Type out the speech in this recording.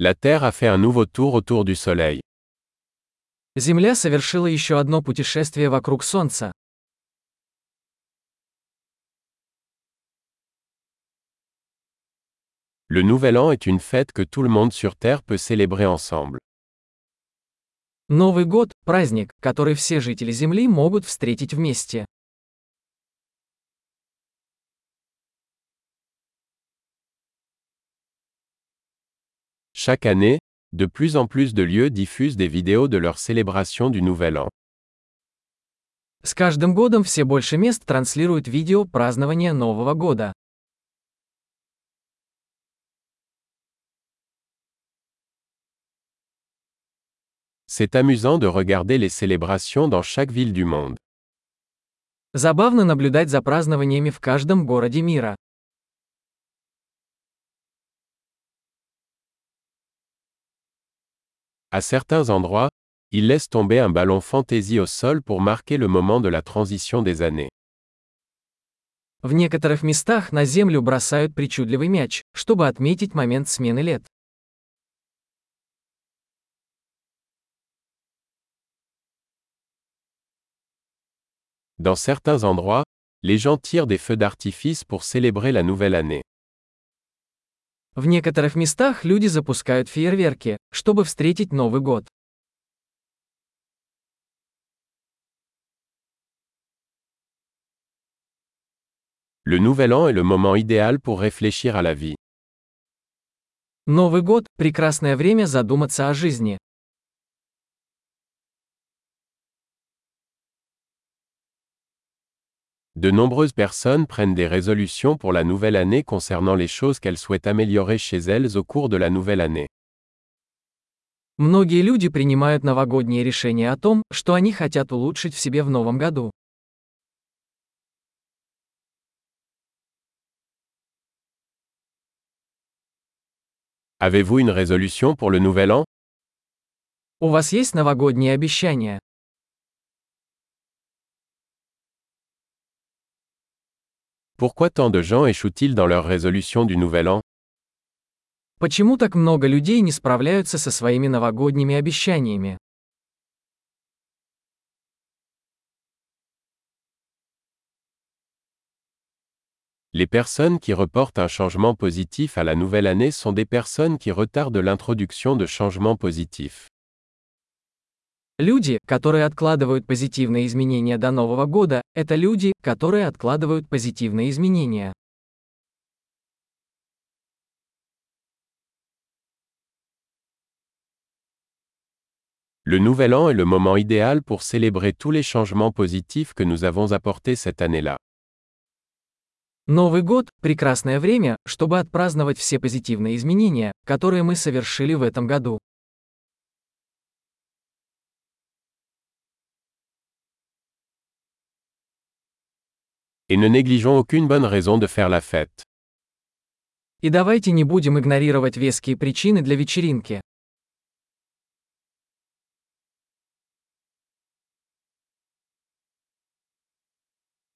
La Terre a fait un nouveau tour autour du Soleil. Земля совершила еще одно путешествие вокруг Солнца. Le Nouvel An est une fête que tout le monde sur Terre peut célébrer ensemble. Новый год – праздник, который все жители Земли могут встретить вместе. Chaque année, de plus en plus de lieux diffusent des vidéos de leur célébration du Nouvel An. С каждым годом все больше мест транслируют видео празднования Нового года. C'est amusant de regarder les célébrations dans chaque ville du monde. Забавно наблюдать за празднованиями в каждом городе мира. À certains endroits, ils laissent tomber un ballon fantaisie au sol pour marquer le moment de la transition des années. В некоторых местах на землю бросают причудливый мяч, чтобы отметить момент смены лет. Dans certains endroits, les gens tirent des feux d'artifice pour célébrer la nouvelle année. В некоторых местах люди запускают фейерверки, чтобы встретить Новый год. Le Nouvel An est le moment idéal pour réfléchir à la vie. Новый год – прекрасное время задуматься о жизни. De nombreuses personnes prennent des résolutions pour la nouvelle année concernant les choses qu'elles souhaitent améliorer chez elles au cours de la nouvelle année. Многие люди принимают новогодние решения о том, что они хотят улучшить в себе в новом году. Avez-vous une résolution pour le Nouvel An У вас есть новогодние обещания? Pourquoi tant de gens échouent-ils dans leur résolution du Nouvel An Почему так много людей не справляются со своими новогодними обещаниями? Les personnes qui reportent un changement positif à la nouvelle année sont des personnes qui retardent l'introduction de changements positifs. Люди, которые откладывают позитивные изменения до Нового года, это люди, которые откладывают позитивные изменения. Le Nouvel An est le moment idéal pour célébrer tous les changements positifs que nous avons apportés cette année-là. Новый год – прекрасное время, чтобы отпраздновать все позитивные изменения, которые мы совершили в этом году. Et ne négligeons aucune bonne raison de faire la fête. И давайте не будем игнорировать веские причины для вечеринки.